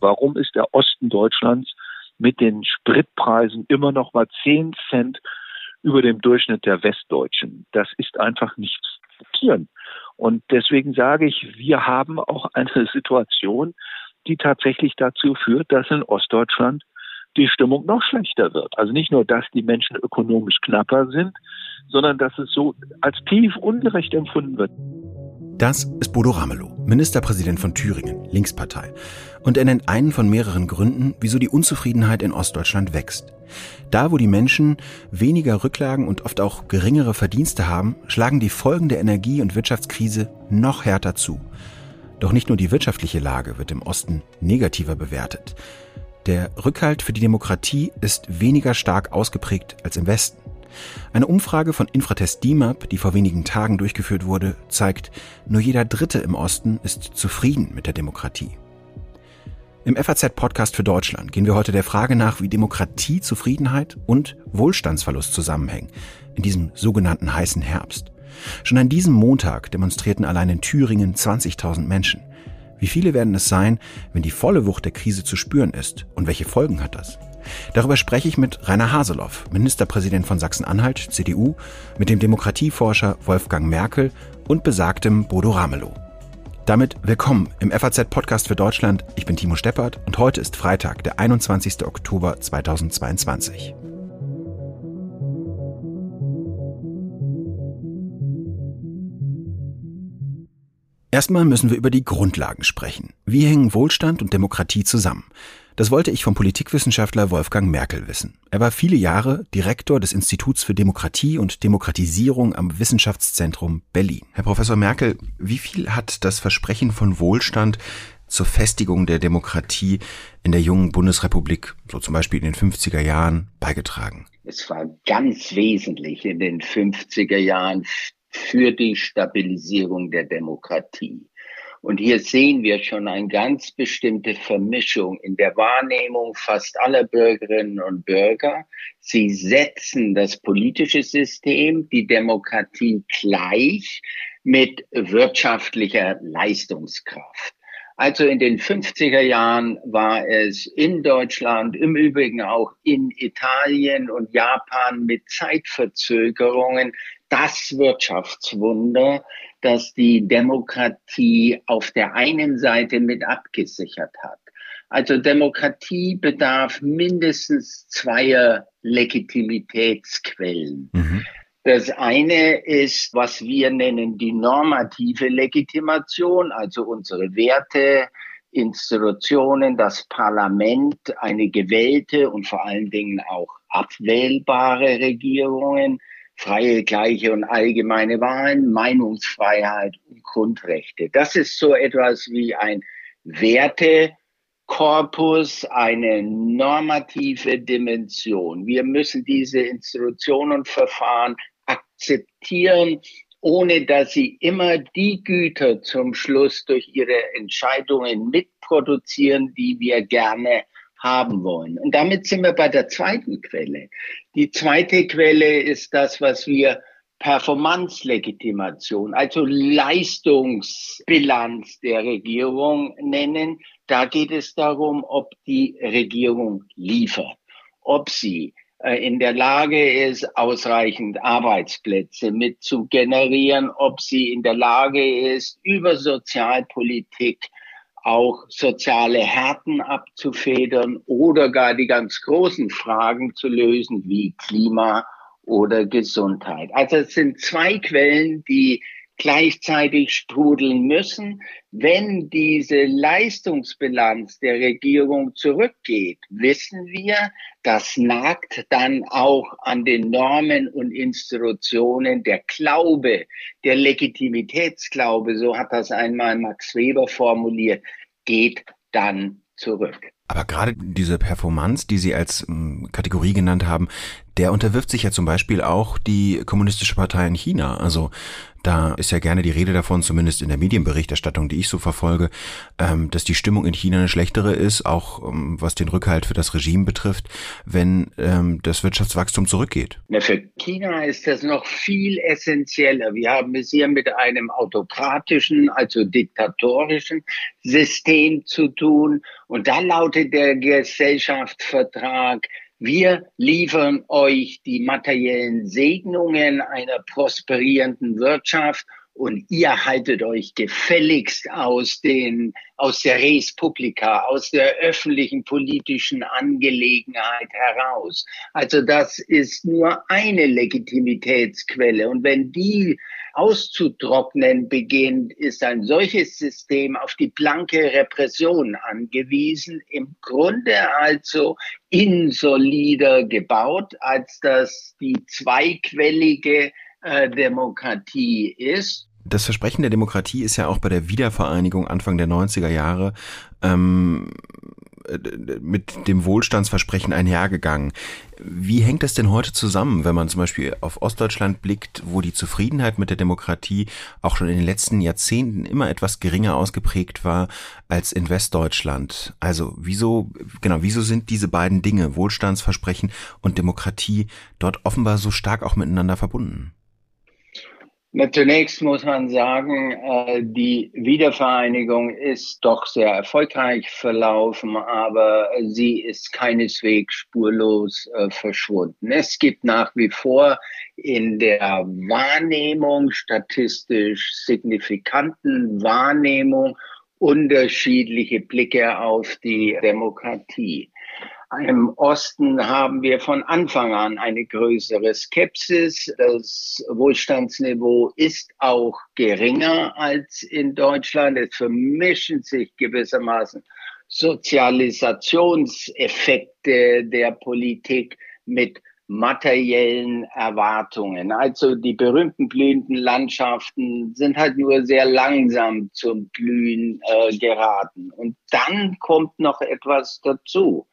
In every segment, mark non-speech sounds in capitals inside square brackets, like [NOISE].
Warum ist der Osten Deutschlands mit den Spritpreisen immer noch mal 10 Cent über dem Durchschnitt der Westdeutschen? Das ist einfach nicht zu akzeptieren. Und deswegen sage ich, wir haben auch eine Situation, die tatsächlich dazu führt, dass in Ostdeutschland die Stimmung noch schlechter wird. Also nicht nur, dass die Menschen ökonomisch knapper sind, sondern dass es so als tief ungerecht empfunden wird. Das ist Bodo Ramelow, Ministerpräsident von Thüringen, Linkspartei. Und er nennt einen von mehreren Gründen, wieso die Unzufriedenheit in Ostdeutschland wächst. Da, wo die Menschen weniger Rücklagen und oft auch geringere Verdienste haben, schlagen die Folgen der Energie- und Wirtschaftskrise noch härter zu. Doch nicht nur die wirtschaftliche Lage wird im Osten negativer bewertet. Der Rückhalt für die Demokratie ist weniger stark ausgeprägt als im Westen. Eine Umfrage von Infratest DIMAP, die vor wenigen Tagen durchgeführt wurde, zeigt, nur jeder Dritte im Osten ist zufrieden mit der Demokratie. Im FAZ-Podcast für Deutschland gehen wir heute der Frage nach, wie Demokratie, Zufriedenheit und Wohlstandsverlust zusammenhängen in diesem sogenannten heißen Herbst. Schon an diesem Montag demonstrierten allein in Thüringen 20.000 Menschen. Wie viele werden es sein, wenn die volle Wucht der Krise zu spüren ist? Und welche Folgen hat das? Darüber spreche ich mit Rainer Haseloff, Ministerpräsident von Sachsen-Anhalt, CDU, mit dem Demokratieforscher Wolfgang Merkel und besagtem Bodo Ramelow. Damit willkommen im FAZ-Podcast für Deutschland. Ich bin Timo Steppert und heute ist Freitag, der 21. Oktober 2022. Erstmal müssen wir über die Grundlagen sprechen. Wie hängen Wohlstand und Demokratie zusammen? Das wollte ich vom Politikwissenschaftler Wolfgang Merkel wissen. Er war viele Jahre Direktor des Instituts für Demokratie und Demokratisierung am Wissenschaftszentrum Berlin. Herr Professor Merkel, wie viel hat das Versprechen von Wohlstand zur Festigung der Demokratie in der jungen Bundesrepublik, so zum Beispiel in den 50er Jahren, beigetragen? Es war ganz wesentlich in den 50er Jahren für die Stabilisierung der Demokratie. Und hier sehen wir schon eine ganz bestimmte Vermischung in der Wahrnehmung fast aller Bürgerinnen und Bürger. Sie setzen das politische System, die Demokratie gleich mit wirtschaftlicher Leistungskraft. Also in den 50er Jahren war es in Deutschland, im Übrigen auch in Italien und Japan mit Zeitverzögerungen das Wirtschaftswunder, das die Demokratie auf der einen Seite mit abgesichert hat. Also Demokratie bedarf mindestens zweier Legitimitätsquellen. Mhm. Das eine ist, was wir nennen die normative Legitimation, also unsere Werte, Institutionen, das Parlament, eine gewählte und vor allen Dingen auch abwählbare Regierungen, freie, gleiche und allgemeine Wahlen, Meinungsfreiheit und Grundrechte. Das ist so etwas wie ein Wertekorpus, eine normative Dimension. Wir müssen diese Institutionen und Verfahren akzeptieren, ohne dass sie immer die Güter zum Schluss durch ihre Entscheidungen mitproduzieren, die wir gerne haben wollen. Und damit sind wir bei der zweiten Quelle. Die zweite Quelle ist das, was wir Performance-Legitimation, also Leistungsbilanz der Regierung nennen. Da geht es darum, ob die Regierung liefert, ob sie äh, in der Lage ist, ausreichend Arbeitsplätze mit zu generieren, ob sie in der Lage ist, über Sozialpolitik auch soziale Härten abzufedern oder gar die ganz großen Fragen zu lösen wie Klima oder Gesundheit. Also es sind zwei Quellen, die gleichzeitig sprudeln müssen. Wenn diese Leistungsbilanz der Regierung zurückgeht, wissen wir, das nagt dann auch an den Normen und Institutionen der Glaube, der Legitimitätsglaube, so hat das einmal Max Weber formuliert, geht dann zurück. Aber gerade diese Performance, die Sie als ähm, Kategorie genannt haben, der unterwirft sich ja zum Beispiel auch die Kommunistische Partei in China. Also da ist ja gerne die Rede davon, zumindest in der Medienberichterstattung, die ich so verfolge, ähm, dass die Stimmung in China eine schlechtere ist, auch ähm, was den Rückhalt für das Regime betrifft, wenn ähm, das Wirtschaftswachstum zurückgeht. Na, für China ist das noch viel essentieller. Wir haben es hier mit einem autokratischen, also diktatorischen System zu tun. Und da lautet der Gesellschaftsvertrag, wir liefern euch die materiellen Segnungen einer prosperierenden Wirtschaft und ihr haltet euch gefälligst aus den, aus der Res Publica, aus der öffentlichen politischen Angelegenheit heraus. Also das ist nur eine Legitimitätsquelle. Und wenn die auszutrocknen beginnt, ist ein solches System auf die blanke Repression angewiesen, im Grunde also insolider gebaut, als das die zweiquellige äh, Demokratie ist. Das Versprechen der Demokratie ist ja auch bei der Wiedervereinigung Anfang der 90er Jahre ähm, mit dem Wohlstandsversprechen einhergegangen. Wie hängt das denn heute zusammen, wenn man zum Beispiel auf Ostdeutschland blickt, wo die Zufriedenheit mit der Demokratie auch schon in den letzten Jahrzehnten immer etwas geringer ausgeprägt war als in Westdeutschland? Also wieso, genau, wieso sind diese beiden Dinge, Wohlstandsversprechen und Demokratie, dort offenbar so stark auch miteinander verbunden? Zunächst muss man sagen, äh, die Wiedervereinigung ist doch sehr erfolgreich verlaufen, aber sie ist keineswegs spurlos äh, verschwunden. Es gibt nach wie vor in der Wahrnehmung, statistisch signifikanten Wahrnehmung, unterschiedliche Blicke auf die Demokratie. Im Osten haben wir von Anfang an eine größere Skepsis. Das Wohlstandsniveau ist auch geringer als in Deutschland. Es vermischen sich gewissermaßen Sozialisationseffekte der Politik mit materiellen Erwartungen. Also die berühmten blühenden Landschaften sind halt nur sehr langsam zum Blühen äh, geraten. Und dann kommt noch etwas dazu.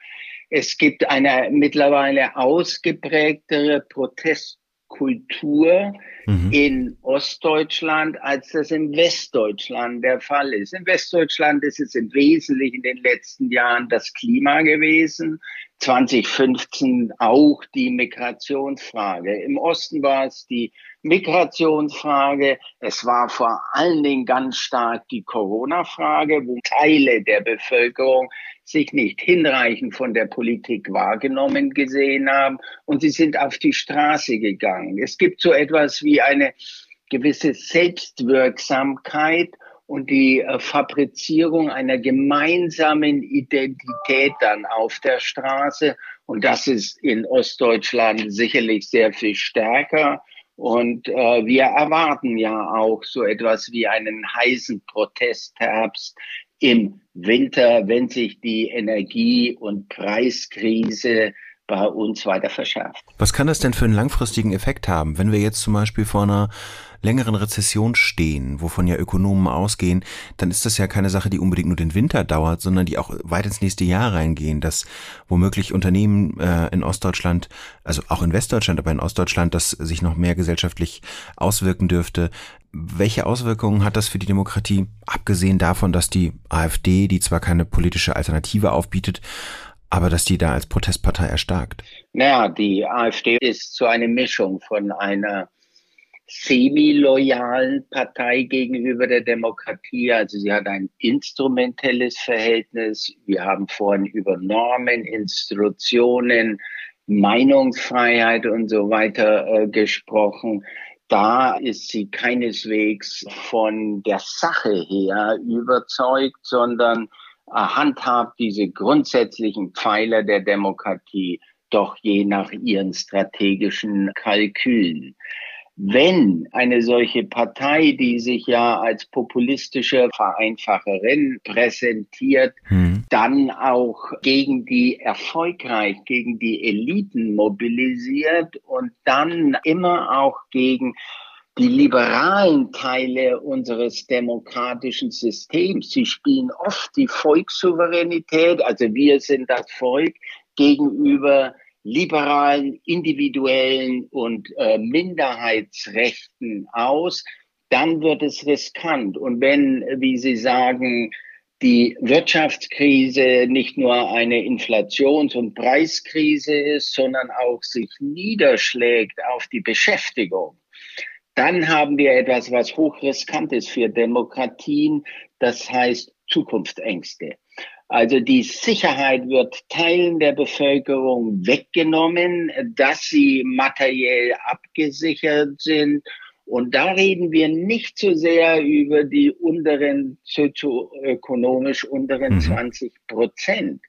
Es gibt eine mittlerweile ausgeprägtere Protestkultur mhm. in Ostdeutschland, als das in Westdeutschland der Fall ist. In Westdeutschland ist es im Wesentlichen in den letzten Jahren das Klima gewesen. 2015 auch die Migrationsfrage. Im Osten war es die Migrationsfrage. Es war vor allen Dingen ganz stark die Corona-Frage, wo Teile der Bevölkerung sich nicht hinreichend von der Politik wahrgenommen gesehen haben und sie sind auf die Straße gegangen. Es gibt so etwas wie eine gewisse Selbstwirksamkeit und die äh, Fabrizierung einer gemeinsamen Identität dann auf der Straße. Und das ist in Ostdeutschland sicherlich sehr viel stärker. Und äh, wir erwarten ja auch so etwas wie einen heißen Protestherbst im Winter, wenn sich die Energie- und Preiskrise bei uns weiter verschärft. Was kann das denn für einen langfristigen Effekt haben, wenn wir jetzt zum Beispiel vor einer längeren Rezession stehen, wovon ja Ökonomen ausgehen, dann ist das ja keine Sache, die unbedingt nur den Winter dauert, sondern die auch weit ins nächste Jahr reingehen, dass womöglich Unternehmen äh, in Ostdeutschland, also auch in Westdeutschland, aber in Ostdeutschland, das sich noch mehr gesellschaftlich auswirken dürfte, welche Auswirkungen hat das für die Demokratie, abgesehen davon, dass die AfD, die zwar keine politische Alternative aufbietet, aber dass die da als Protestpartei erstarkt? Naja, die AfD ist so eine Mischung von einer semi-loyalen Partei gegenüber der Demokratie. Also sie hat ein instrumentelles Verhältnis. Wir haben vorhin über Normen, Institutionen, Meinungsfreiheit und so weiter äh, gesprochen da ist sie keineswegs von der Sache her überzeugt, sondern handhabt diese grundsätzlichen Pfeiler der Demokratie doch je nach ihren strategischen Kalkülen wenn eine solche Partei, die sich ja als populistische Vereinfacherin präsentiert, hm. dann auch gegen die erfolgreich, gegen die Eliten mobilisiert und dann immer auch gegen die liberalen Teile unseres demokratischen Systems, sie spielen oft die Volkssouveränität, also wir sind das Volk, gegenüber liberalen, individuellen und äh, Minderheitsrechten aus, dann wird es riskant. Und wenn, wie Sie sagen, die Wirtschaftskrise nicht nur eine Inflations- und Preiskrise ist, sondern auch sich niederschlägt auf die Beschäftigung, dann haben wir etwas, was hochriskant ist für Demokratien, das heißt Zukunftsängste. Also die Sicherheit wird Teilen der Bevölkerung weggenommen, dass sie materiell abgesichert sind. Und da reden wir nicht so sehr über die unteren, sozioökonomisch unteren mhm. 20 Prozent.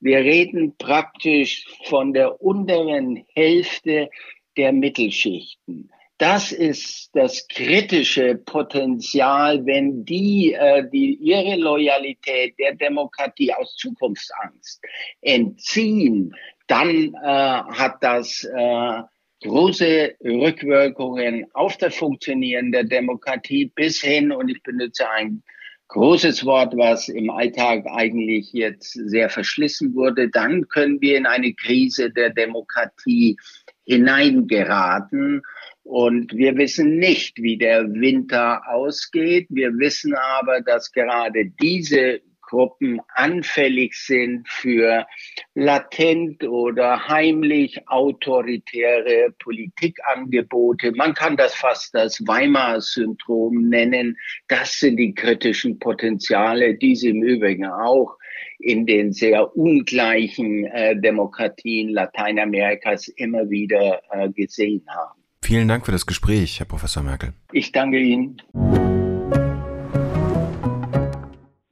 Wir reden praktisch von der unteren Hälfte der Mittelschichten. Das ist das kritische Potenzial, wenn die, äh, die ihre Loyalität der Demokratie aus Zukunftsangst entziehen, dann äh, hat das äh, große Rückwirkungen auf das Funktionieren der Demokratie bis hin, und ich benutze ein großes Wort, was im Alltag eigentlich jetzt sehr verschlissen wurde, dann können wir in eine Krise der Demokratie hineingeraten. Und wir wissen nicht, wie der Winter ausgeht. Wir wissen aber, dass gerade diese Gruppen anfällig sind für latent oder heimlich autoritäre Politikangebote. Man kann das fast das Weimar-Syndrom nennen. Das sind die kritischen Potenziale, die sie im Übrigen auch in den sehr ungleichen äh, Demokratien Lateinamerikas immer wieder äh, gesehen haben. Vielen Dank für das Gespräch, Herr Professor Merkel. Ich danke Ihnen.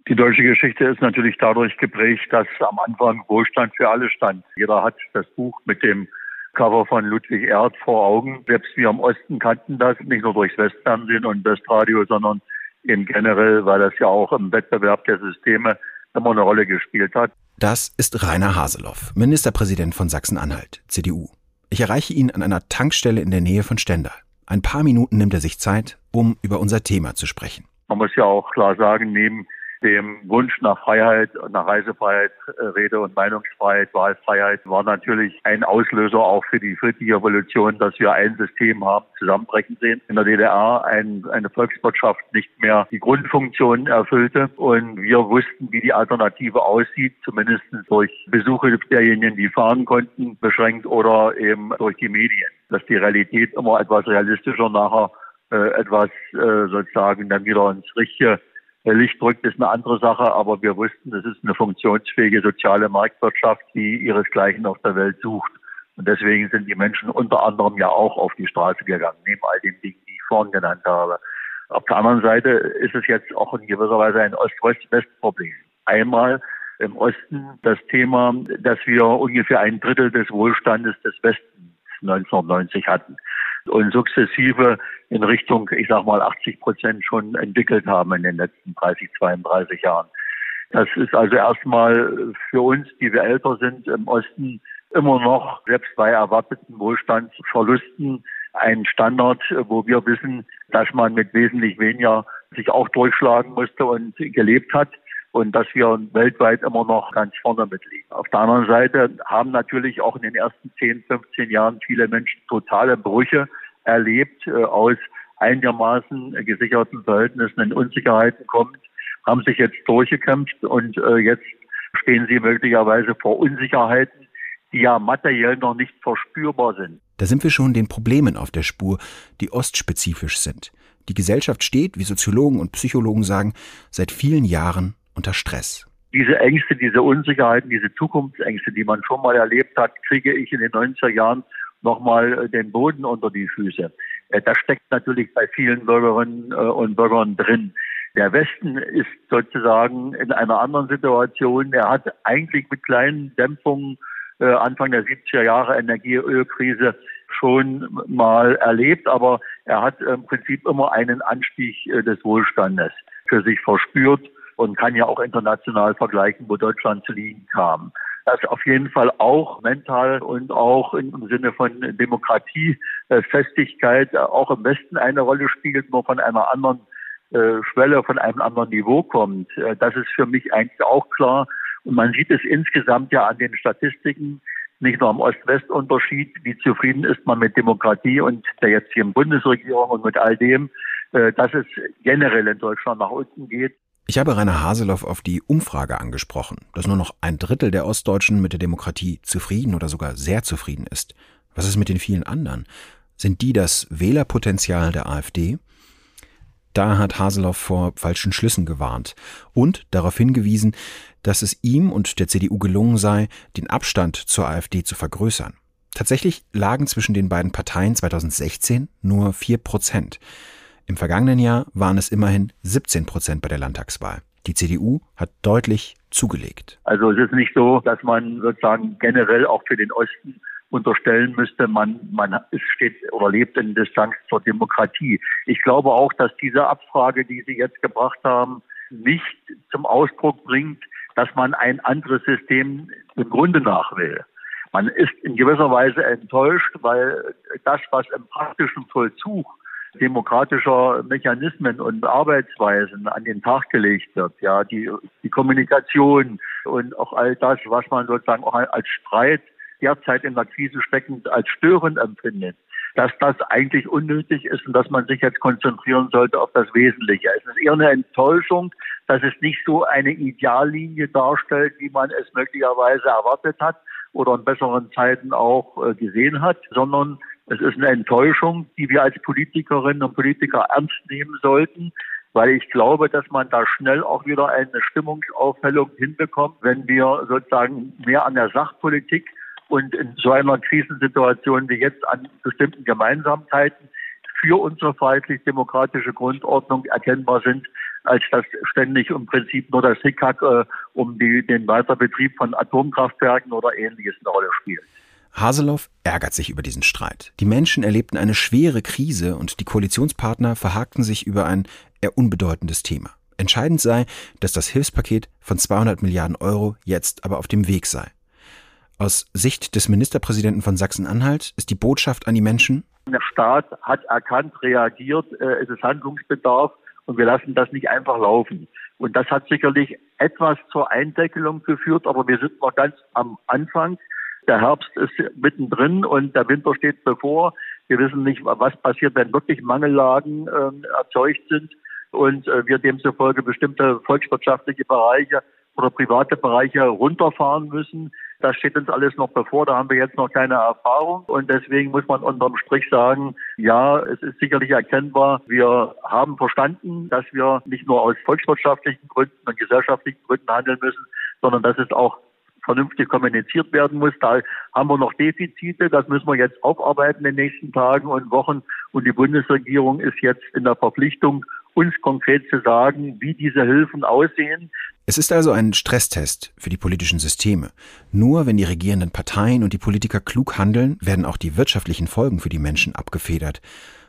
Die deutsche Geschichte ist natürlich dadurch geprägt, dass am Anfang Wohlstand für alle stand. Jeder hat das Buch mit dem Cover von Ludwig Erd vor Augen. Selbst wir im Osten kannten das, nicht nur durchs Westfernsehen und Westradio, sondern eben generell, weil das ja auch im Wettbewerb der Systeme immer eine Rolle gespielt hat. Das ist Rainer Haseloff, Ministerpräsident von Sachsen-Anhalt, CDU. Ich erreiche ihn an einer Tankstelle in der Nähe von Stendal. Ein paar Minuten nimmt er sich Zeit, um über unser Thema zu sprechen. Man muss ja auch klar sagen, neben dem Wunsch nach Freiheit, nach Reisefreiheit, äh, Rede- und Meinungsfreiheit, Wahlfreiheit war natürlich ein Auslöser auch für die friedliche Revolution, dass wir ein System haben zusammenbrechen sehen. In der DDR ein, eine Volkswirtschaft nicht mehr die Grundfunktion erfüllte und wir wussten, wie die Alternative aussieht, zumindest durch Besuche derjenigen, die fahren konnten, beschränkt oder eben durch die Medien. Dass die Realität immer etwas realistischer nachher äh, etwas äh, sozusagen dann wieder ins richtige Licht drückt, ist eine andere Sache, aber wir wussten, es ist eine funktionsfähige soziale Marktwirtschaft, die ihresgleichen auf der Welt sucht. Und deswegen sind die Menschen unter anderem ja auch auf die Straße gegangen, neben all den Dingen, die ich vorhin genannt habe. Auf der anderen Seite ist es jetzt auch in gewisser Weise ein Ost-West-West-Problem. Einmal im Osten das Thema, dass wir ungefähr ein Drittel des Wohlstandes des Westens 1990 hatten und sukzessive in Richtung, ich sag mal, 80 Prozent schon entwickelt haben in den letzten 30, 32 Jahren. Das ist also erstmal für uns, die wir älter sind im Osten, immer noch, selbst bei erwarteten Wohlstandsverlusten, ein Standard, wo wir wissen, dass man mit wesentlich weniger sich auch durchschlagen musste und gelebt hat und dass wir weltweit immer noch ganz vorne mitliegen. Auf der anderen Seite haben natürlich auch in den ersten 10, 15 Jahren viele Menschen totale Brüche erlebt, äh, aus einigermaßen gesicherten Verhältnissen in Unsicherheiten kommt, haben sich jetzt durchgekämpft und äh, jetzt stehen sie möglicherweise vor Unsicherheiten, die ja materiell noch nicht verspürbar sind. Da sind wir schon den Problemen auf der Spur, die ostspezifisch sind. Die Gesellschaft steht, wie Soziologen und Psychologen sagen, seit vielen Jahren unter Stress. Diese Ängste, diese Unsicherheiten, diese Zukunftsängste, die man schon mal erlebt hat, kriege ich in den 90er Jahren nochmal äh, den Boden unter die Füße. Äh, das steckt natürlich bei vielen Bürgerinnen äh, und Bürgern drin. Der Westen ist sozusagen in einer anderen Situation. Er hat eigentlich mit kleinen Dämpfungen Anfang der 70er Jahre Energieölkrise schon mal erlebt, aber er hat im Prinzip immer einen Anstieg des Wohlstandes für sich verspürt und kann ja auch international vergleichen, wo Deutschland zu liegen kam. das auf jeden Fall auch mental und auch im Sinne von Demokratiefestigkeit auch im Westen eine Rolle spielt, nur von einer anderen äh, Schwelle, von einem anderen Niveau kommt. Äh, das ist für mich eigentlich auch klar. Und man sieht es insgesamt ja an den Statistiken, nicht nur am Ost-West-Unterschied, wie zufrieden ist man mit Demokratie und der jetzigen Bundesregierung und mit all dem, äh, dass es generell in Deutschland nach unten geht. Ich habe Rainer Haseloff auf die Umfrage angesprochen, dass nur noch ein Drittel der Ostdeutschen mit der Demokratie zufrieden oder sogar sehr zufrieden ist. Was ist mit den vielen anderen? Sind die das Wählerpotenzial der AfD? Da hat Haseloff vor falschen Schlüssen gewarnt und darauf hingewiesen, dass es ihm und der CDU gelungen sei, den Abstand zur AfD zu vergrößern. Tatsächlich lagen zwischen den beiden Parteien 2016 nur vier Prozent. Im vergangenen Jahr waren es immerhin 17 Prozent bei der Landtagswahl. Die CDU hat deutlich zugelegt. Also es ist nicht so, dass man sozusagen generell auch für den Osten unterstellen müsste, man, man steht oder lebt in Distanz zur Demokratie. Ich glaube auch, dass diese Abfrage, die Sie jetzt gebracht haben, nicht zum Ausdruck bringt, dass man ein anderes System im Grunde nach will. Man ist in gewisser Weise enttäuscht, weil das, was im praktischen Vollzug demokratischer Mechanismen und Arbeitsweisen an den Tag gelegt wird. Ja, die, die Kommunikation und auch all das, was man sozusagen auch als Streit derzeit in der Krise steckend als störend empfindet, dass das eigentlich unnötig ist und dass man sich jetzt konzentrieren sollte auf das Wesentliche. Es ist eher eine Enttäuschung, dass es nicht so eine Ideallinie darstellt, wie man es möglicherweise erwartet hat oder in besseren Zeiten auch äh, gesehen hat, sondern es ist eine Enttäuschung, die wir als Politikerinnen und Politiker ernst nehmen sollten, weil ich glaube, dass man da schnell auch wieder eine Stimmungsaufhellung hinbekommt, wenn wir sozusagen mehr an der Sachpolitik und in so einer Krisensituation wie jetzt an bestimmten Gemeinsamkeiten für unsere freiheitlich-demokratische Grundordnung erkennbar sind, als dass ständig im Prinzip nur das Hickhack äh, um die, den Weiterbetrieb von Atomkraftwerken oder ähnliches eine Rolle spielt. Haseloff ärgert sich über diesen Streit. Die Menschen erlebten eine schwere Krise und die Koalitionspartner verhakten sich über ein eher unbedeutendes Thema. Entscheidend sei, dass das Hilfspaket von 200 Milliarden Euro jetzt aber auf dem Weg sei. Aus Sicht des Ministerpräsidenten von Sachsen-Anhalt ist die Botschaft an die Menschen, der Staat hat erkannt, reagiert, äh, es ist Handlungsbedarf und wir lassen das nicht einfach laufen. Und das hat sicherlich etwas zur Eindeckelung geführt, aber wir sind noch ganz am Anfang. Der Herbst ist mittendrin und der Winter steht bevor. Wir wissen nicht, was passiert, wenn wirklich Mangellagen äh, erzeugt sind und äh, wir demzufolge bestimmte volkswirtschaftliche Bereiche oder private Bereiche runterfahren müssen. Das steht uns alles noch bevor, da haben wir jetzt noch keine Erfahrung und deswegen muss man unterm Strich sagen, ja, es ist sicherlich erkennbar, wir haben verstanden, dass wir nicht nur aus volkswirtschaftlichen Gründen und gesellschaftlichen Gründen handeln müssen, sondern dass es auch vernünftig kommuniziert werden muss. Da haben wir noch Defizite. Das müssen wir jetzt aufarbeiten in den nächsten Tagen und Wochen. Und die Bundesregierung ist jetzt in der Verpflichtung, uns konkret zu sagen, wie diese Hilfen aussehen. Es ist also ein Stresstest für die politischen Systeme. Nur wenn die regierenden Parteien und die Politiker klug handeln, werden auch die wirtschaftlichen Folgen für die Menschen abgefedert.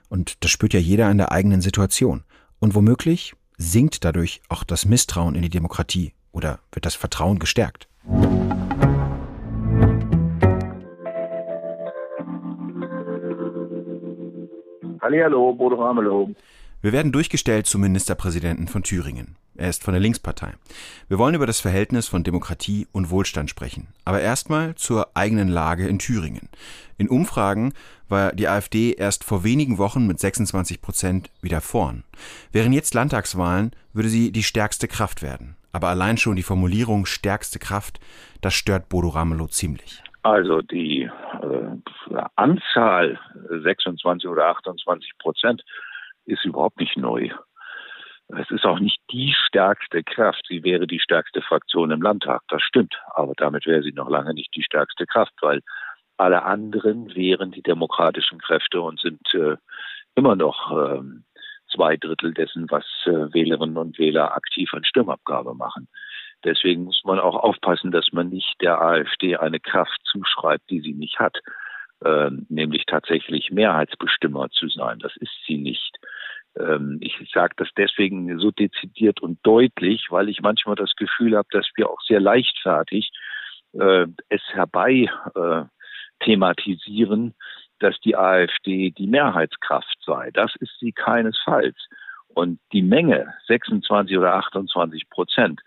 Und das spürt ja jeder in der eigenen Situation. Und womöglich sinkt dadurch auch das Misstrauen in die Demokratie oder wird das Vertrauen gestärkt. Hallo, Bodo Ramelow. Wir werden durchgestellt zum Ministerpräsidenten von Thüringen. Er ist von der Linkspartei. Wir wollen über das Verhältnis von Demokratie und Wohlstand sprechen. Aber erstmal zur eigenen Lage in Thüringen. In Umfragen war die AfD erst vor wenigen Wochen mit 26 Prozent wieder vorn. Wären jetzt Landtagswahlen, würde sie die stärkste Kraft werden. Aber allein schon die Formulierung stärkste Kraft, das stört Bodo Ramelow ziemlich. Also die äh, Anzahl 26 oder 28 Prozent ist überhaupt nicht neu. Es ist auch nicht die stärkste Kraft. Sie wäre die stärkste Fraktion im Landtag. Das stimmt. Aber damit wäre sie noch lange nicht die stärkste Kraft, weil alle anderen wären die demokratischen Kräfte und sind äh, immer noch ähm, zwei Drittel dessen, was äh, Wählerinnen und Wähler aktiv an Stimmabgabe machen. Deswegen muss man auch aufpassen, dass man nicht der AfD eine Kraft zuschreibt, die sie nicht hat, äh, nämlich tatsächlich Mehrheitsbestimmer zu sein. Das ist sie nicht. Ähm, ich sage das deswegen so dezidiert und deutlich, weil ich manchmal das Gefühl habe, dass wir auch sehr leichtfertig äh, es herbei äh, thematisieren, dass die AfD die Mehrheitskraft sei. Das ist sie keinesfalls. Und die Menge, 26 oder 28 Prozent,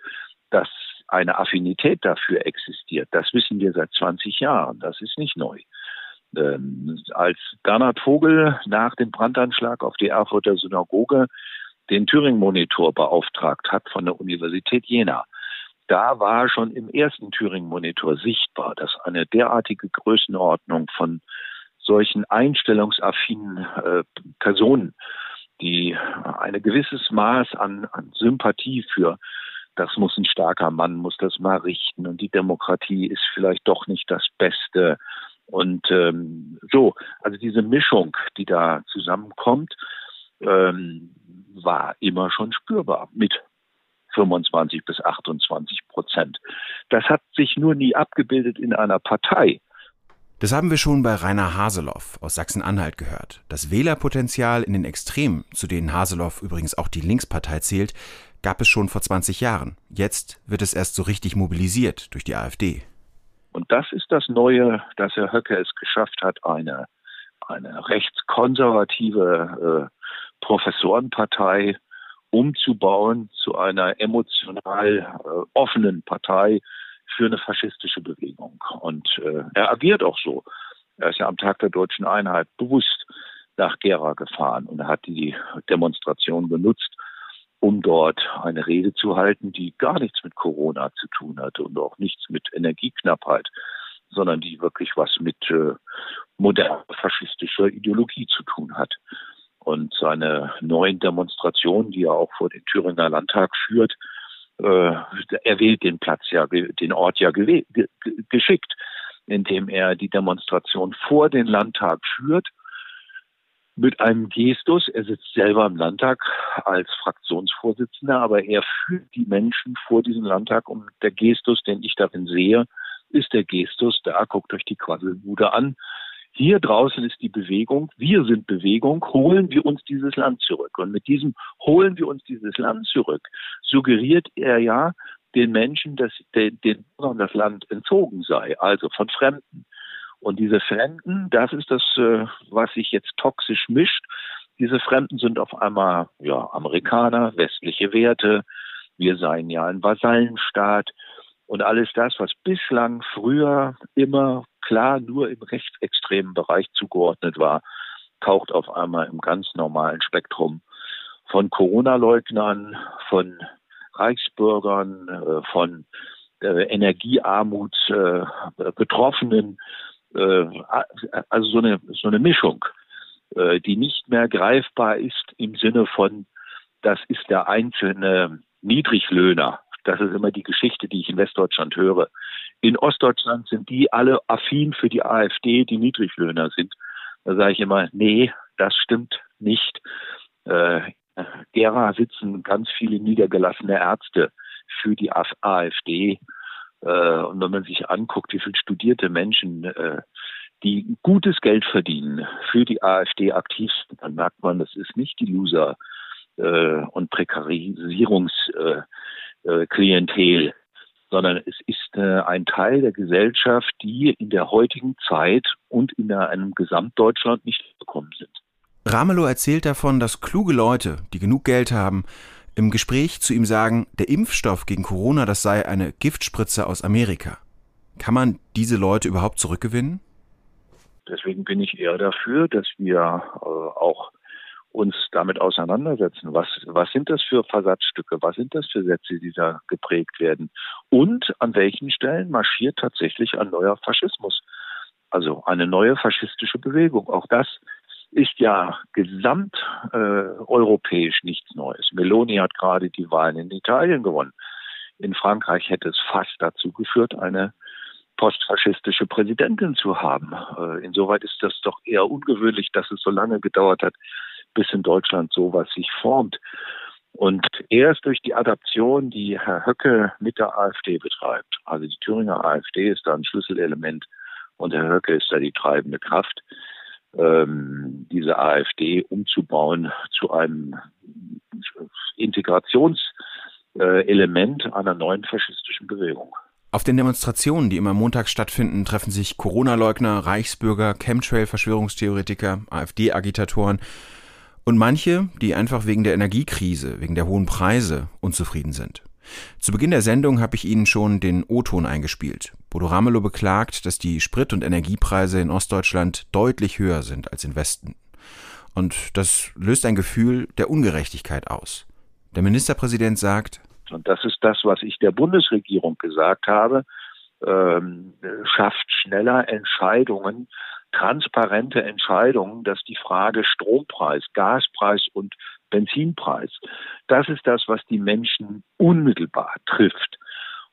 dass eine Affinität dafür existiert, das wissen wir seit 20 Jahren. Das ist nicht neu. Ähm, als Bernhard Vogel nach dem Brandanschlag auf die Erfurter Synagoge den Thüringen-Monitor beauftragt hat von der Universität Jena, da war schon im ersten Thüringen-Monitor sichtbar, dass eine derartige Größenordnung von solchen einstellungsaffinen äh, Personen, die ein gewisses Maß an, an Sympathie für das muss ein starker Mann, muss das mal richten und die Demokratie ist vielleicht doch nicht das Beste. Und ähm, so, also diese Mischung, die da zusammenkommt, ähm, war immer schon spürbar mit 25 bis 28 Prozent. Das hat sich nur nie abgebildet in einer Partei. Das haben wir schon bei Rainer Haseloff aus Sachsen-Anhalt gehört. Das Wählerpotenzial in den Extremen, zu denen Haseloff übrigens auch die Linkspartei zählt, gab es schon vor 20 Jahren. Jetzt wird es erst so richtig mobilisiert durch die AfD. Und das ist das Neue, dass Herr Höcke es geschafft hat, eine, eine rechtskonservative äh, Professorenpartei umzubauen zu einer emotional äh, offenen Partei für eine faschistische Bewegung. Und äh, er agiert auch so. Er ist ja am Tag der deutschen Einheit bewusst nach Gera gefahren und hat die Demonstration genutzt, um dort eine Rede zu halten, die gar nichts mit Corona zu tun hatte und auch nichts mit Energieknappheit, sondern die wirklich was mit äh, moderner faschistischer Ideologie zu tun hat. Und seine neuen Demonstrationen, die er auch vor den Thüringer Landtag führt, äh, er wählt den Platz ja, den Ort ja ge geschickt, indem er die Demonstration vor den Landtag führt mit einem Gestus. Er sitzt selber im Landtag als Fraktionsvorsitzender, aber er führt die Menschen vor diesem Landtag und der Gestus, den ich darin sehe, ist der Gestus, da guckt euch die Quasselbude an. Hier draußen ist die Bewegung, wir sind Bewegung, holen wir uns dieses Land zurück. Und mit diesem holen wir uns dieses Land zurück, suggeriert er ja den Menschen, dass den, den das Land entzogen sei, also von Fremden. Und diese Fremden, das ist das, äh, was sich jetzt toxisch mischt. Diese Fremden sind auf einmal ja, Amerikaner, westliche Werte. Wir seien ja ein Vasallenstaat. Und alles das, was bislang früher immer klar nur im rechtsextremen Bereich zugeordnet war, taucht auf einmal im ganz normalen Spektrum von Corona-Leugnern, von Reichsbürgern, äh, von äh, Energiearmut Betroffenen äh, also so eine, so eine Mischung, die nicht mehr greifbar ist im Sinne von, das ist der einzelne Niedriglöhner. Das ist immer die Geschichte, die ich in Westdeutschland höre. In Ostdeutschland sind die alle affin für die AfD, die Niedriglöhner sind. Da sage ich immer, nee, das stimmt nicht. Äh, Gera sitzen ganz viele niedergelassene Ärzte für die AfD äh, und wenn man sich anguckt, wie viele studierte Menschen, äh, die gutes Geld verdienen, für die AfD aktiv sind, dann merkt man, das ist nicht die Loser- äh, und Prekarisierungsklientel, sondern es ist ein Teil der Gesellschaft, die in der heutigen Zeit und in einem Gesamtdeutschland nicht gekommen sind. Ramelow erzählt davon, dass kluge Leute, die genug Geld haben, im Gespräch zu ihm sagen, der Impfstoff gegen Corona, das sei eine Giftspritze aus Amerika. Kann man diese Leute überhaupt zurückgewinnen? Deswegen bin ich eher dafür, dass wir äh, auch uns damit auseinandersetzen. Was, was sind das für Versatzstücke? Was sind das für Sätze, die da geprägt werden? Und an welchen Stellen marschiert tatsächlich ein neuer Faschismus? Also eine neue faschistische Bewegung. Auch das ist ja gesamteuropäisch äh, nichts Neues. Meloni hat gerade die Wahlen in Italien gewonnen. In Frankreich hätte es fast dazu geführt, eine postfaschistische Präsidentin zu haben. Äh, insoweit ist das doch eher ungewöhnlich, dass es so lange gedauert hat, bis in Deutschland sowas sich formt. Und erst durch die Adaption, die Herr Höcke mit der AfD betreibt, also die Thüringer AfD ist da ein Schlüsselelement und Herr Höcke ist da die treibende Kraft, ähm, diese AfD umzubauen zu einem Integrationselement einer neuen faschistischen Bewegung. Auf den Demonstrationen, die immer montags stattfinden, treffen sich Corona-Leugner, Reichsbürger, Chemtrail-Verschwörungstheoretiker, AfD-Agitatoren und manche, die einfach wegen der Energiekrise, wegen der hohen Preise unzufrieden sind. Zu Beginn der Sendung habe ich Ihnen schon den O-Ton eingespielt. Bodo Ramelow beklagt, dass die Sprit- und Energiepreise in Ostdeutschland deutlich höher sind als im Westen. Und das löst ein Gefühl der Ungerechtigkeit aus. Der Ministerpräsident sagt, und das ist das, was ich der Bundesregierung gesagt habe, ähm, schafft schneller Entscheidungen, transparente Entscheidungen, dass die Frage Strompreis, Gaspreis und Benzinpreis, das ist das, was die Menschen unmittelbar trifft.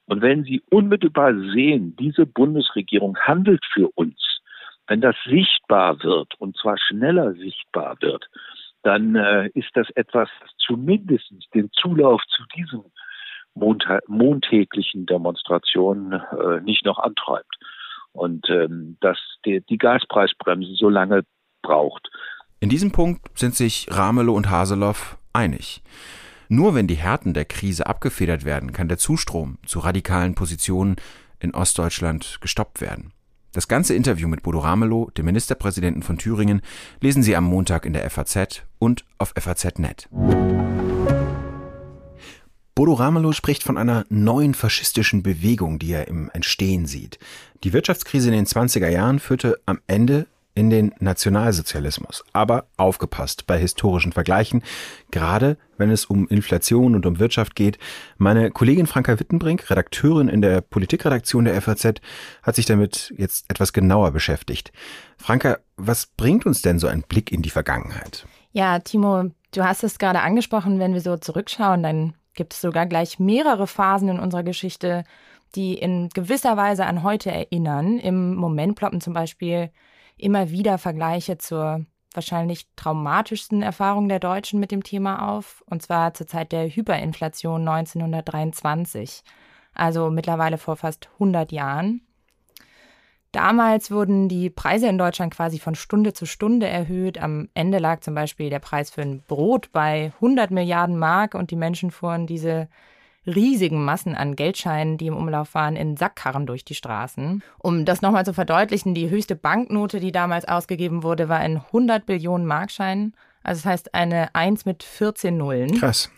Und wenn sie unmittelbar sehen, diese Bundesregierung handelt für uns, wenn das sichtbar wird und zwar schneller sichtbar wird, dann äh, ist das etwas, das zumindest den Zulauf zu diesen montäglichen Demonstrationen äh, nicht noch antreibt. Und ähm, dass die, die Gaspreisbremse so lange braucht. In diesem Punkt sind sich Ramelow und Haseloff einig. Nur wenn die Härten der Krise abgefedert werden, kann der Zustrom zu radikalen Positionen in Ostdeutschland gestoppt werden. Das ganze Interview mit Bodo Ramelow, dem Ministerpräsidenten von Thüringen, lesen Sie am Montag in der FAZ und auf FAZ.net. Bodo Ramelow spricht von einer neuen faschistischen Bewegung, die er im Entstehen sieht. Die Wirtschaftskrise in den 20er Jahren führte am Ende in den Nationalsozialismus. Aber aufgepasst bei historischen Vergleichen, gerade wenn es um Inflation und um Wirtschaft geht. Meine Kollegin Franka Wittenbrink, Redakteurin in der Politikredaktion der FAZ, hat sich damit jetzt etwas genauer beschäftigt. Franka, was bringt uns denn so ein Blick in die Vergangenheit? Ja, Timo, du hast es gerade angesprochen, wenn wir so zurückschauen, dann gibt es sogar gleich mehrere Phasen in unserer Geschichte, die in gewisser Weise an heute erinnern. Im Moment ploppen zum Beispiel immer wieder Vergleiche zur wahrscheinlich traumatischsten Erfahrung der Deutschen mit dem Thema auf, und zwar zur Zeit der Hyperinflation 1923, also mittlerweile vor fast 100 Jahren. Damals wurden die Preise in Deutschland quasi von Stunde zu Stunde erhöht. Am Ende lag zum Beispiel der Preis für ein Brot bei 100 Milliarden Mark und die Menschen fuhren diese riesigen Massen an Geldscheinen, die im Umlauf waren, in Sackkarren durch die Straßen. Um das nochmal zu verdeutlichen, die höchste Banknote, die damals ausgegeben wurde, war ein 100 Billionen Markschein. Also das heißt eine 1 mit 14 Nullen. Krass.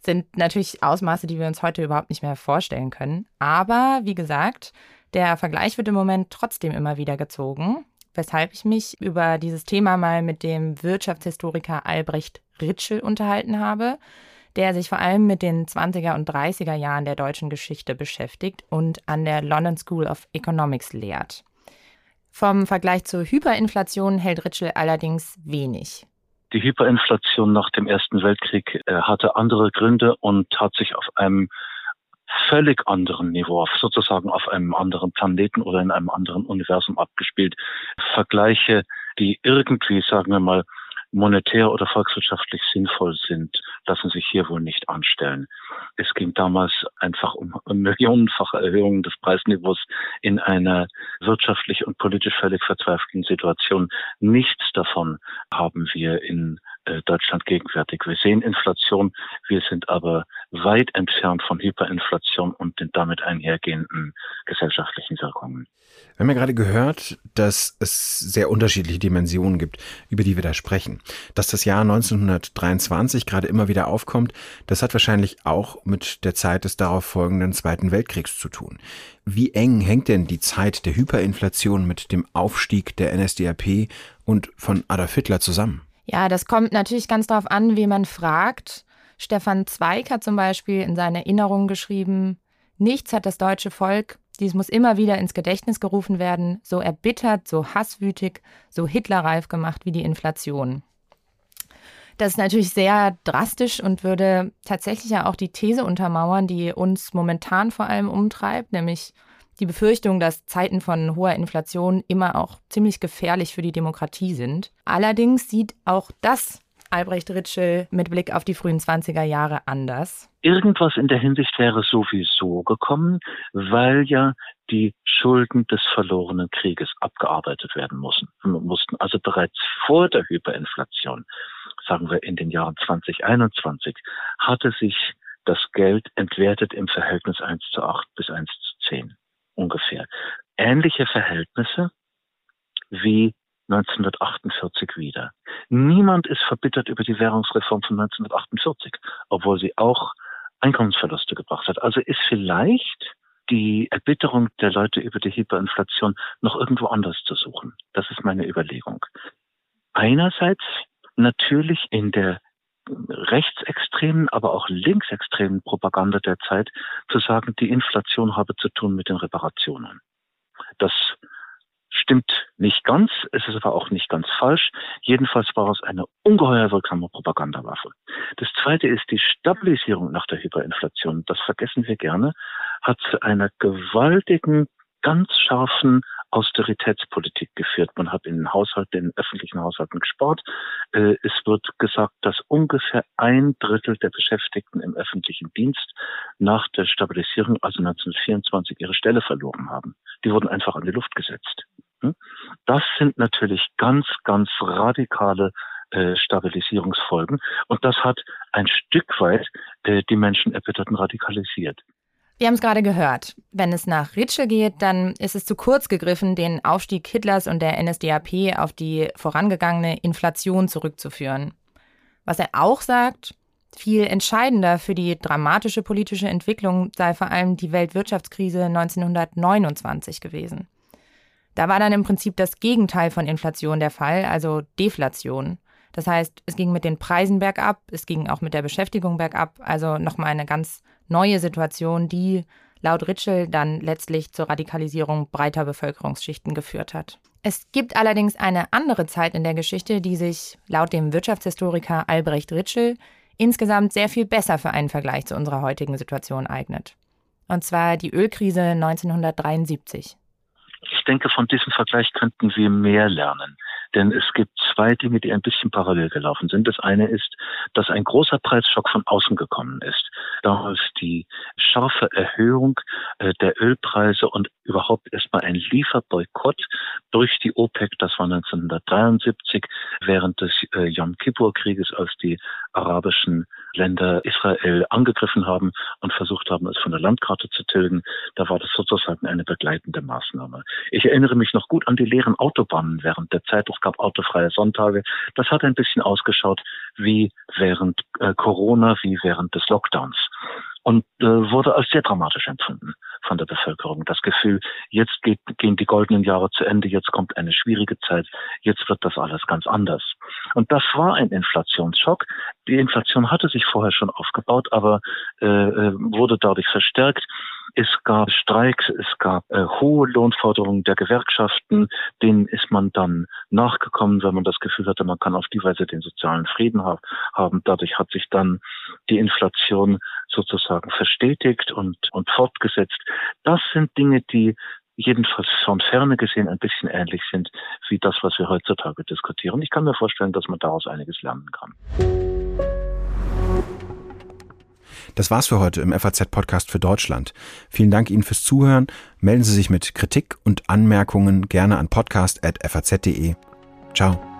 Sind natürlich Ausmaße, die wir uns heute überhaupt nicht mehr vorstellen können. Aber wie gesagt, der Vergleich wird im Moment trotzdem immer wieder gezogen, weshalb ich mich über dieses Thema mal mit dem Wirtschaftshistoriker Albrecht Ritschel unterhalten habe, der sich vor allem mit den 20er und 30er Jahren der deutschen Geschichte beschäftigt und an der London School of Economics lehrt. Vom Vergleich zur Hyperinflation hält Ritschel allerdings wenig. Die Hyperinflation nach dem Ersten Weltkrieg äh, hatte andere Gründe und hat sich auf einem völlig anderen Niveau, sozusagen auf einem anderen Planeten oder in einem anderen Universum abgespielt. Vergleiche, die irgendwie, sagen wir mal, monetär oder volkswirtschaftlich sinnvoll sind, lassen sich hier wohl nicht anstellen. Es ging damals einfach um [LAUGHS] millionenfache Erhöhungen des Preisniveaus in einer wirtschaftlich und politisch völlig verzweifelten Situation. Nichts davon haben wir in äh, Deutschland gegenwärtig. Wir sehen Inflation, wir sind aber weit entfernt von Hyperinflation und den damit einhergehenden gesellschaftlichen Wirkungen. Wir haben ja gerade gehört, dass es sehr unterschiedliche Dimensionen gibt, über die wir da sprechen. Dass das Jahr 1923 gerade immer wieder aufkommt, das hat wahrscheinlich auch mit der Zeit des darauf folgenden Zweiten Weltkriegs zu tun. Wie eng hängt denn die Zeit der Hyperinflation mit dem Aufstieg der NSDAP und von Adolf Hitler zusammen? Ja, das kommt natürlich ganz darauf an, wie man fragt. Stefan Zweig hat zum Beispiel in seinen Erinnerungen geschrieben, nichts hat das deutsche Volk, dies muss immer wieder ins Gedächtnis gerufen werden, so erbittert, so hasswütig, so hitlerreif gemacht wie die Inflation. Das ist natürlich sehr drastisch und würde tatsächlich ja auch die These untermauern, die uns momentan vor allem umtreibt, nämlich die Befürchtung, dass Zeiten von hoher Inflation immer auch ziemlich gefährlich für die Demokratie sind. Allerdings sieht auch das Albrecht Ritschel mit Blick auf die frühen 20er Jahre anders. Irgendwas in der Hinsicht wäre sowieso gekommen, weil ja die Schulden des verlorenen Krieges abgearbeitet werden mussten. mussten. Also bereits vor der Hyperinflation, sagen wir in den Jahren 2021, hatte sich das Geld entwertet im Verhältnis 1 zu 8 bis 1 zu 1910 ungefähr. Ähnliche Verhältnisse wie 1948 wieder. Niemand ist verbittert über die Währungsreform von 1948, obwohl sie auch Einkommensverluste gebracht hat. Also ist vielleicht die Erbitterung der Leute über die Hyperinflation noch irgendwo anders zu suchen. Das ist meine Überlegung. Einerseits natürlich in der rechtsextremen, aber auch linksextremen Propaganda der Zeit zu sagen, die Inflation habe zu tun mit den Reparationen. Das stimmt nicht ganz, es ist aber auch nicht ganz falsch. Jedenfalls war es eine ungeheuer wirksame Propagandawaffe. Das zweite ist die Stabilisierung nach der Hyperinflation. Das vergessen wir gerne, hat zu einer gewaltigen, ganz scharfen Austeritätspolitik geführt. Man hat in den Haushalten, in den öffentlichen Haushalten gespart. Äh, es wird gesagt, dass ungefähr ein Drittel der Beschäftigten im öffentlichen Dienst nach der Stabilisierung, also 1924, ihre Stelle verloren haben. Die wurden einfach an die Luft gesetzt. Hm? Das sind natürlich ganz, ganz radikale äh, Stabilisierungsfolgen. Und das hat ein Stück weit äh, die Menschen erbitterten radikalisiert. Wir haben es gerade gehört. Wenn es nach Ritschel geht, dann ist es zu kurz gegriffen, den Aufstieg Hitlers und der NSDAP auf die vorangegangene Inflation zurückzuführen. Was er auch sagt, viel entscheidender für die dramatische politische Entwicklung sei vor allem die Weltwirtschaftskrise 1929 gewesen. Da war dann im Prinzip das Gegenteil von Inflation der Fall, also Deflation. Das heißt, es ging mit den Preisen bergab, es ging auch mit der Beschäftigung bergab, also nochmal eine ganz neue Situation, die laut Ritschel dann letztlich zur Radikalisierung breiter Bevölkerungsschichten geführt hat. Es gibt allerdings eine andere Zeit in der Geschichte, die sich laut dem Wirtschaftshistoriker Albrecht Ritschel insgesamt sehr viel besser für einen Vergleich zu unserer heutigen Situation eignet. Und zwar die Ölkrise 1973. Ich denke, von diesem Vergleich könnten wir mehr lernen. Denn es gibt zwei Dinge, die ein bisschen parallel gelaufen sind. Das eine ist, dass ein großer Preisschock von außen gekommen ist. Damals die scharfe Erhöhung äh, der Ölpreise und überhaupt erstmal ein Lieferboykott durch die OPEC. Das war 1973 während des äh, Yom Kippur-Krieges, als die arabischen Länder Israel angegriffen haben und versucht haben, es von der Landkarte zu tilgen. Da war das sozusagen eine begleitende Maßnahme. Ich erinnere mich noch gut an die leeren Autobahnen während der Zeit. Es gab autofreie Sonntage. Das hat ein bisschen ausgeschaut wie während äh, Corona, wie während des Lockdowns und äh, wurde als sehr dramatisch empfunden von der Bevölkerung. Das Gefühl, jetzt geht, gehen die goldenen Jahre zu Ende, jetzt kommt eine schwierige Zeit, jetzt wird das alles ganz anders. Und das war ein Inflationsschock. Die Inflation hatte sich vorher schon aufgebaut, aber äh, äh wurde dadurch verstärkt. Es gab Streiks, es gab äh, hohe Lohnforderungen der Gewerkschaften, denen ist man dann nachgekommen, wenn man das Gefühl hatte, man kann auf die Weise den sozialen Frieden ha haben. Dadurch hat sich dann die Inflation sozusagen verstetigt und, und fortgesetzt. Das sind Dinge, die jedenfalls von ferne gesehen ein bisschen ähnlich sind wie das, was wir heutzutage diskutieren. Ich kann mir vorstellen, dass man daraus einiges lernen kann. Das war's für heute im FAZ-Podcast für Deutschland. Vielen Dank Ihnen fürs Zuhören. Melden Sie sich mit Kritik und Anmerkungen gerne an podcast.faz.de. Ciao.